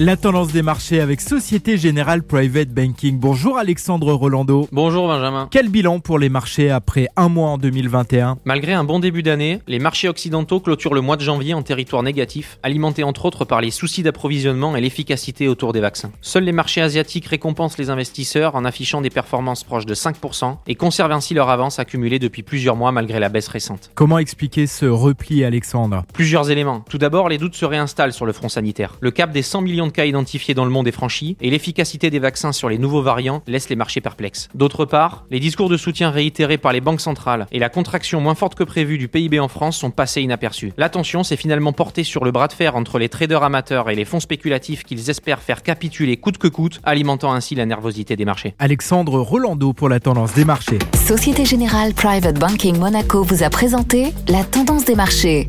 La tendance des marchés avec Société Générale Private Banking. Bonjour Alexandre Rolando. Bonjour Benjamin. Quel bilan pour les marchés après un mois en 2021 Malgré un bon début d'année, les marchés occidentaux clôturent le mois de janvier en territoire négatif, alimenté entre autres par les soucis d'approvisionnement et l'efficacité autour des vaccins. Seuls les marchés asiatiques récompensent les investisseurs en affichant des performances proches de 5% et conservent ainsi leur avance accumulée depuis plusieurs mois malgré la baisse récente. Comment expliquer ce repli Alexandre? Plusieurs éléments. Tout d'abord, les doutes se réinstallent sur le front sanitaire. Le cap des 100 millions de cas identifiés dans le monde est franchi et l'efficacité des vaccins sur les nouveaux variants laisse les marchés perplexes. D'autre part, les discours de soutien réitérés par les banques centrales et la contraction moins forte que prévue du PIB en France sont passés inaperçus. L'attention s'est finalement portée sur le bras de fer entre les traders amateurs et les fonds spéculatifs qu'ils espèrent faire capituler coûte que coûte, alimentant ainsi la nervosité des marchés. Alexandre Rolando pour la tendance des marchés. Société Générale Private Banking Monaco vous a présenté la tendance des marchés.